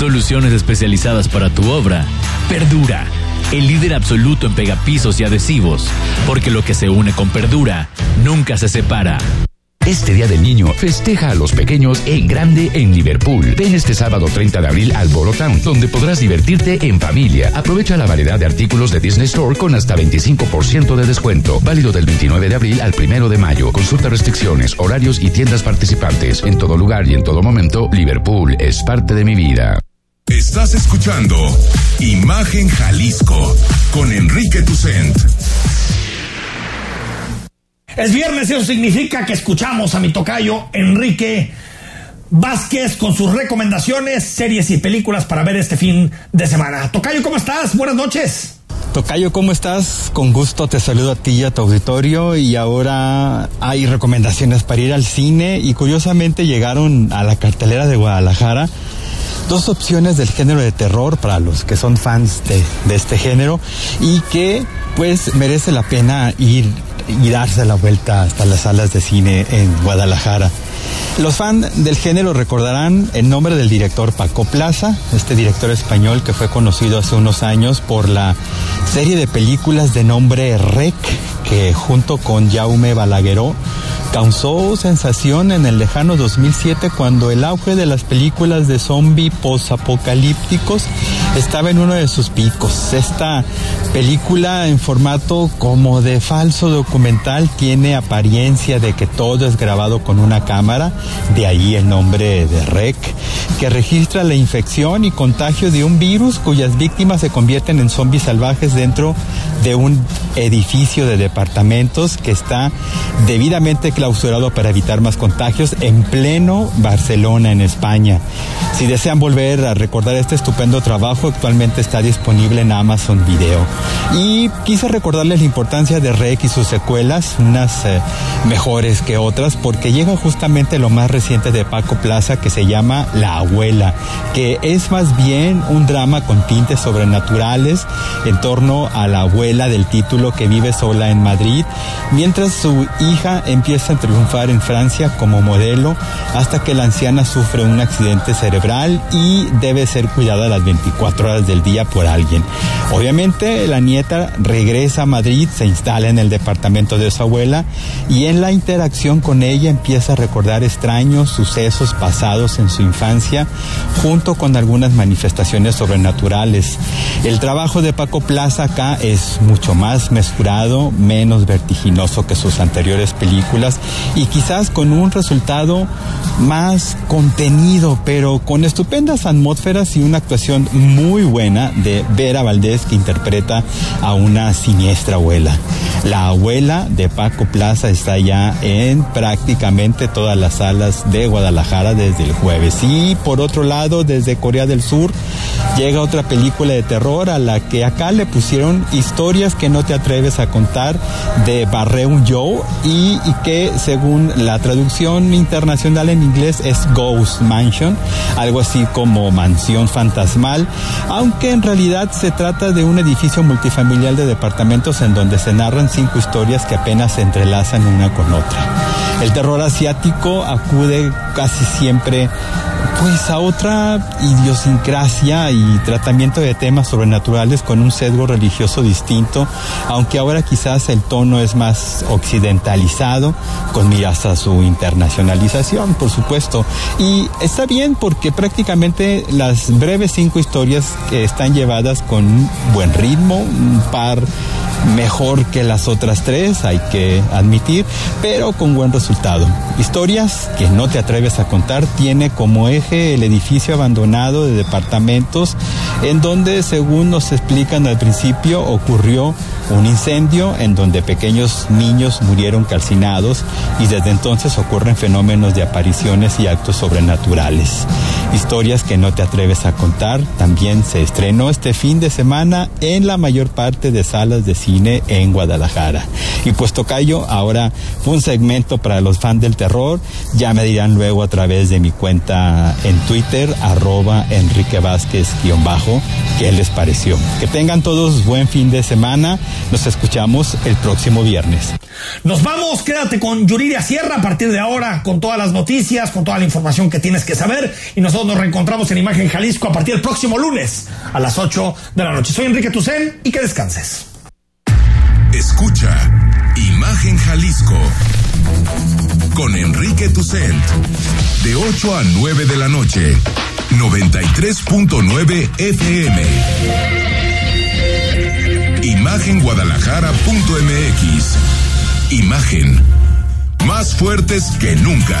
Soluciones especializadas para tu obra. Perdura, el líder absoluto en pegapisos y adhesivos, porque lo que se une con Perdura nunca se separa. Este Día del Niño festeja a los pequeños en grande en Liverpool. Ven este sábado 30 de abril al Borotown, donde podrás divertirte en familia. Aprovecha la variedad de artículos de Disney Store con hasta 25% de descuento. Válido del 29 de abril al 1 de mayo. Consulta restricciones, horarios y tiendas participantes. En todo lugar y en todo momento, Liverpool es parte de mi vida. Estás escuchando Imagen Jalisco con Enrique Tucent. Es viernes y eso significa que escuchamos a mi tocayo Enrique Vázquez con sus recomendaciones, series y películas para ver este fin de semana. Tocayo, ¿cómo estás? Buenas noches. Tocayo, ¿cómo estás? Con gusto te saludo a ti y a tu auditorio y ahora hay recomendaciones para ir al cine y curiosamente llegaron a la cartelera de Guadalajara dos opciones del género de terror para los que son fans de, este género y que pues merece la pena ir y darse la vuelta hasta las salas de cine en Guadalajara. Los fans del género recordarán el nombre del director Paco Plaza, este director español que fue conocido hace unos años por la serie de películas de nombre Rec, que junto con Jaume Balagueró causó sensación en el lejano 2007 cuando el auge de las películas de zombie posapocalípticos estaba en uno de sus picos. Esta película en formato como de falso documental tiene apariencia de que todo es grabado con una cámara, de ahí el nombre de REC, que registra la infección y contagio de un virus cuyas víctimas se convierten en zombies salvajes dentro de un edificio de departamentos que está debidamente clausurado para evitar más contagios en pleno Barcelona, en España. Si desean volver a recordar este estupendo trabajo, actualmente está disponible en Amazon Video. Y quise recordarles la importancia de REC y sus secuelas, unas eh, mejores que otras, porque llega justamente lo más reciente de Paco Plaza que se llama La Abuela, que es más bien un drama con tintes sobrenaturales en torno a la abuela del título que vive sola en Madrid, mientras su hija empieza a triunfar en Francia como modelo hasta que la anciana sufre un accidente cerebral y debe ser cuidada las 24 horas del día por alguien. Obviamente la nieta regresa a Madrid, se instala en el departamento de su abuela y en la interacción con ella empieza a recordar extraños sucesos pasados en su infancia junto con algunas manifestaciones sobrenaturales. El trabajo de Paco Plaza acá es mucho más mesurado, menos vertiginoso que sus anteriores películas y quizás con un resultado más contenido, pero con estupendas atmósferas y una actuación muy buena de Vera Valdés que interpreta a una siniestra abuela. La abuela de Paco Plaza está ya en prácticamente todas las salas de Guadalajara desde el jueves. Y por otro lado, desde Corea del Sur llega otra película de terror a la que acá le pusieron historias que no te atreves a contar de Barreun Joe y, y que según la traducción internacional en inglés es Ghost Mansion, algo así como mansión fantasmal, aunque en realidad se trata de un edificio multifamiliar de departamentos en donde se narran cinco historias que apenas se entrelazan una con otra. El terror asiático acude casi siempre pues a otra idiosincrasia y tratamiento de temas sobrenaturales con un sesgo religioso distinto, aunque ahora quizás el tono es más occidentalizado, con miras a su internacionalización, por supuesto. Y está bien porque prácticamente las breves cinco historias están llevadas con buen ritmo, un par mejor que las otras tres, hay que admitir, pero con buen resultado. Historias que no te atreves a contar tiene como eje el edificio abandonado de departamentos en donde, según nos explican al principio, ocurrió un incendio en donde pequeños niños murieron calcinados y desde entonces ocurren fenómenos de apariciones y actos sobrenaturales. Historias que no te atreves a contar también se estrenó este fin de semana en la mayor parte de salas de cine en Guadalajara. Y pues Tocayo, ahora un segmento para los fans del terror, ya me dirán luego a través de mi cuenta en Twitter, arroba Enrique Vázquez bajo, qué les pareció. Que tengan todos buen fin de semana. Nos escuchamos el próximo viernes. Nos vamos, quédate con Yuridia Sierra a partir de ahora con todas las noticias, con toda la información que tienes que saber y nosotros nos reencontramos en Imagen Jalisco a partir del próximo lunes a las 8 de la noche. Soy Enrique Tucen y que descanses. Escucha Imagen Jalisco con Enrique Tucent de 8 a 9 de la noche 93.9 FM Imagenguadalajara.mx Imagen más fuertes que nunca.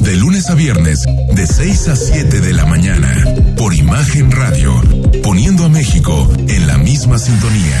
De lunes a viernes, de 6 a 7 de la mañana, por Imagen Radio, poniendo a México en la misma sintonía.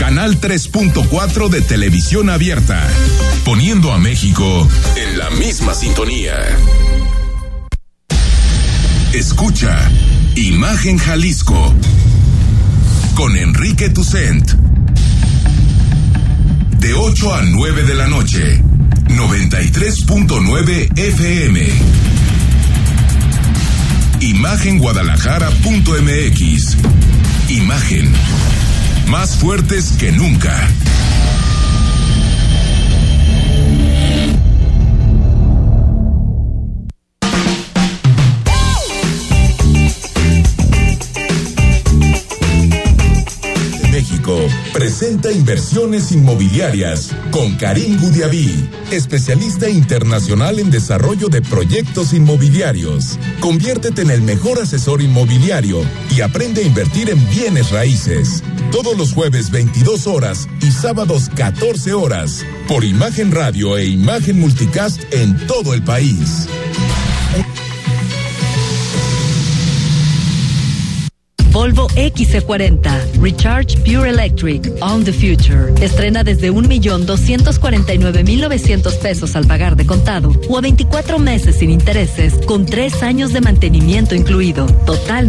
canal 3.4 de televisión abierta, poniendo a México en la misma sintonía. Escucha Imagen Jalisco con Enrique Tucent. De 8 a 9 de la noche, 93.9 FM. Imagenguadalajara.mx. Imagen más fuertes que nunca. México presenta Inversiones Inmobiliarias con Karim Gudiaví, especialista internacional en desarrollo de proyectos inmobiliarios. Conviértete en el mejor asesor inmobiliario y aprende a invertir en bienes raíces. Todos los jueves 22 horas y sábados 14 horas por Imagen Radio e Imagen Multicast en todo el país. Volvo XC40 Recharge Pure Electric On the Future. Estrena desde 1.249.900 pesos al pagar de contado o a 24 meses sin intereses con 3 años de mantenimiento incluido. Totalmente